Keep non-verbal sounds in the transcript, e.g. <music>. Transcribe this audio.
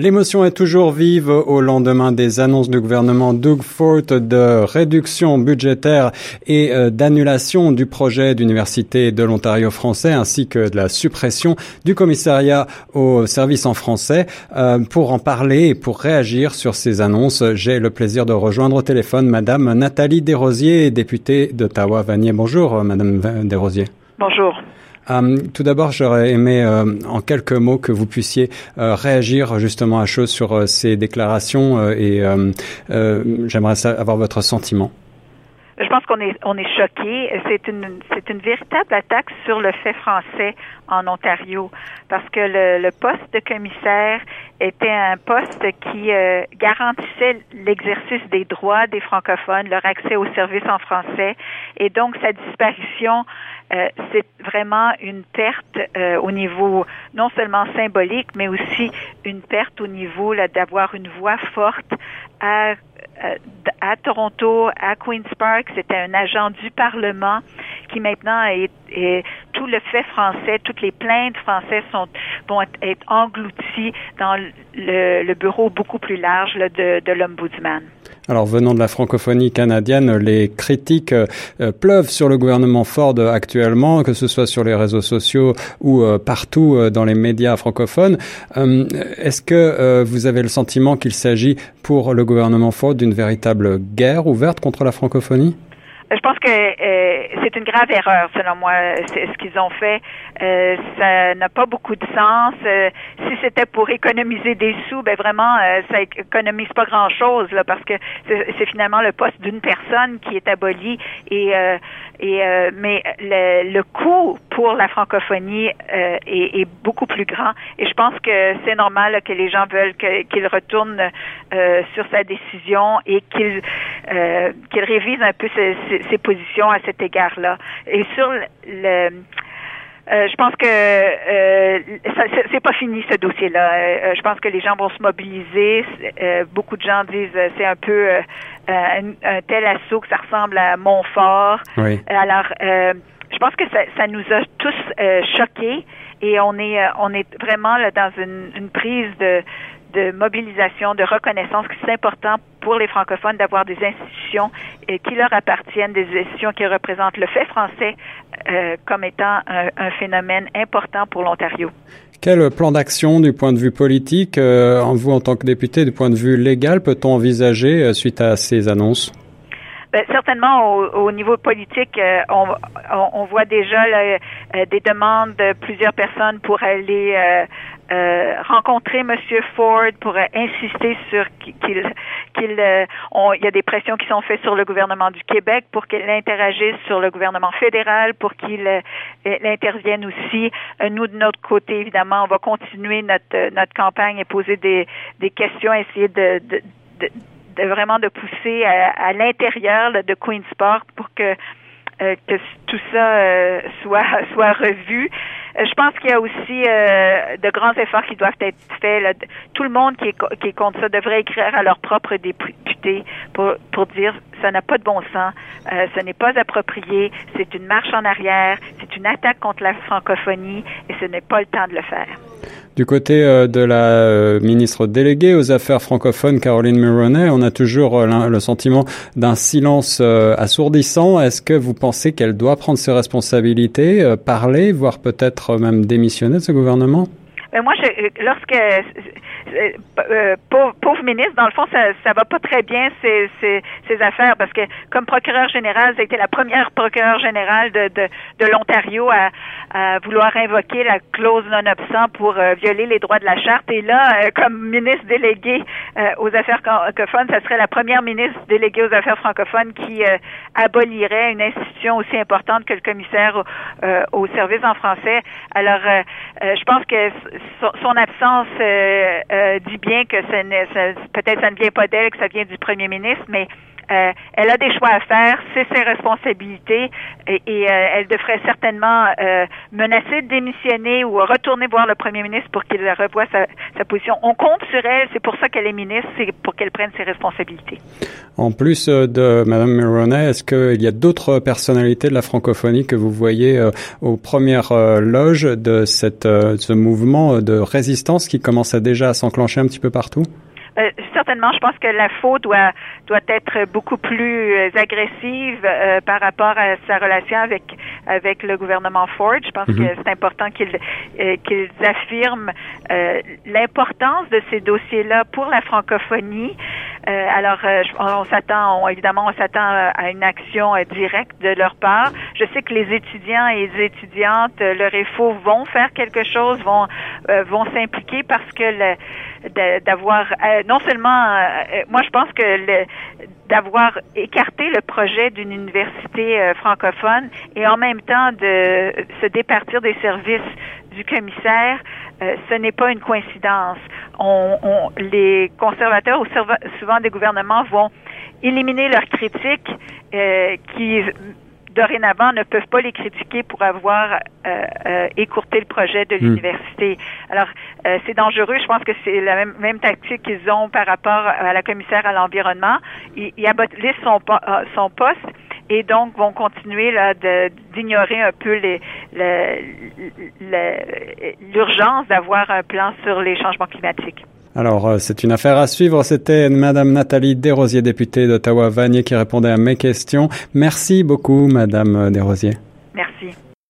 L'émotion est toujours vive au lendemain des annonces du gouvernement Doug Ford de réduction budgétaire et euh, d'annulation du projet d'université de l'Ontario français ainsi que de la suppression du commissariat au service en français. Euh, pour en parler et pour réagir sur ces annonces, j'ai le plaisir de rejoindre au téléphone Madame Nathalie Desrosiers, députée d'Ottawa-Vanier. Bonjour Madame Desrosiers. Bonjour. Euh, tout d'abord, j'aurais aimé euh, en quelques mots que vous puissiez euh, réagir justement à chose sur ces déclarations et j'aimerais avoir votre sentiment. Je pense qu'on est on est choqué. C'est une c'est une véritable attaque sur le fait français en Ontario parce que le, le poste de commissaire était un poste qui garantissait l'exercice des droits des francophones, leur accès aux services en français et donc sa disparition euh, c'est vraiment une perte euh, au niveau non seulement symbolique, mais aussi une perte au niveau d'avoir une voix forte à, euh, à Toronto, à Queens Park. C'était un agent du Parlement qui maintenant est, tout le fait français, toutes les plaintes françaises sont vont être, englouties dans le, bureau beaucoup plus large de, de l'ombudsman. Alors venant de la francophonie canadienne, les critiques euh, pleuvent sur le gouvernement Ford actuellement, que ce soit sur les réseaux sociaux ou euh, partout euh, dans les médias francophones. Est-ce que vous avez le sentiment qu'il s'agit pour le gouvernement Ford d'une véritable guerre ouverte contre la francophonie? Je pense que euh, c'est une grave erreur, selon moi, ce qu'ils ont fait. Euh, ça n'a pas beaucoup de sens. Euh, si c'était pour économiser des sous, ben vraiment, ça économise pas grand-chose, là, parce que c'est finalement le poste d'une personne qui est aboli. Et, et mais le, le coût pour la francophonie est, est, beaucoup plus grand. Et je pense que c'est normal que les gens veulent qu'il retourne sur sa décision et qu'il qu'il révise un peu ses, ses positions à cet égard-là. Et sur le, euh, je pense que euh, c'est pas fini ce dossier-là. Euh, je pense que les gens vont se mobiliser. Euh, beaucoup de gens disent c'est un peu un, tel assaut que ça ressemble à Montfort. Oui. Alors, je pense que ça, ça nous a tous choqués et on est on est vraiment là, dans une, une prise de de mobilisation, de reconnaissance, que c'est important pour les francophones d'avoir des institutions euh, qui leur appartiennent, des institutions qui représentent le fait français euh, comme étant un, phénomène important pour l'Ontario. Quel plan d'action du point de vue politique, euh, en vous en tant que député, du point de vue légal, peut-on envisager suite à ces annonces? Ben, certainement, au, niveau politique, on, on, voit déjà des demandes de plusieurs personnes pour aller euh, rencontrer Monsieur Ford pour euh, insister sur qu'il qu'il euh, il y a des pressions qui sont faites sur le gouvernement du Québec pour qu'il interagisse sur le gouvernement fédéral pour qu'il intervienne aussi. nous de notre côté évidemment on va continuer notre notre campagne et poser des des questions essayer de, de, de, vraiment de pousser à, à l'intérieur de Queen's Park pour que que tout ça soit <laughs> soit revu. Euh, je pense qu'il y a aussi euh, de grands efforts qui doivent être faits. Tout le monde qui est, qui est contre ça devrait écrire à leur propre député pour, pour dire ça n'a pas de bon sens, euh, ce n'est pas approprié, c'est une marche en arrière, c'est une attaque contre la francophonie et ce n'est pas le temps de le faire. Du côté euh, de la euh, ministre déléguée aux Affaires francophones, Caroline Muroney, on a toujours le sentiment d'un silence assourdissant. Est-ce que vous pensez qu'elle doit prendre ses responsabilités, parler, voire peut-être même démissionner de ce gouvernement? Mais moi, je, lorsque euh, euh, pauvre, ministre, dans le fond, ça, ça va pas très bien ces, ces, affaires parce que comme procureur général, ça a été la première procureure générale de, de, de l'Ontario à, à, vouloir invoquer la clause non absent pour euh, violer les droits de la charte. Et là, comme ministre délégué aux affaires francophones, ça serait la première ministre déléguée aux affaires francophones qui abolirait une institution aussi importante que le commissaire au service en français. Alors, je pense que son, absence euh, dit bien que peut-être ça ne vient pas d'elle, que ça vient du premier ministre, mais Euh, elle a des choix à faire, c'est ses responsabilités et, euh, elle devrait certainement euh, menacer de démissionner ou retourner voir le premier ministre pour qu'il revoie sa, sa, position. On compte sur elle, c'est pour ça qu'elle est ministre, c'est pour qu'elle prenne ses responsabilités. En plus de Mme Mulroney, est-ce qu'il y a d'autres personnalités de la francophonie que vous voyez aux premières loges de ce mouvement de résistance qui commence déjà à s'enclencher un petit peu partout? Euh, certainement, je pense que la faute doit doit être beaucoup plus euh, agressive euh, par rapport à sa relation avec avec le gouvernement Ford. Je pense que mhm. c'est important qu'ils qu'ils affirment l'importance de ces dossiers-là pour la francophonie. alors, on s'attend, évidemment, on s'attend à une action directe de leur part. Je sais que les étudiants et les étudiantes, le REFO vont faire quelque chose, vont vont s'impliquer parce que le d'avoir euh, non seulement euh, euh, moi je pense que d'avoir écarté le projet d'une université francophone et en même temps de se départir des services du commissaire, ce n'est pas une coïncidence. On, on, les conservateurs ou souvent des gouvernements vont éliminer leurs critiques qui dorénavant ne peuvent pas les critiquer pour avoir euh, euh, écourté le projet de hmm. l'université. Alors, euh, c'est dangereux. Je pense que c'est la même, même tactique qu'ils ont par rapport à la commissaire à l'environnement. Ils, ils abolissent son, son poste et donc vont continuer là d'ignorer un peu l'urgence d'avoir un plan sur les changements climatiques. Alors, euh, c'est une affaire à suivre. C'était Madame Nathalie Desrosiers, députée d'Ottawa-Vanier, qui répondait à mes questions. Merci beaucoup, Madame Desrosiers. Merci.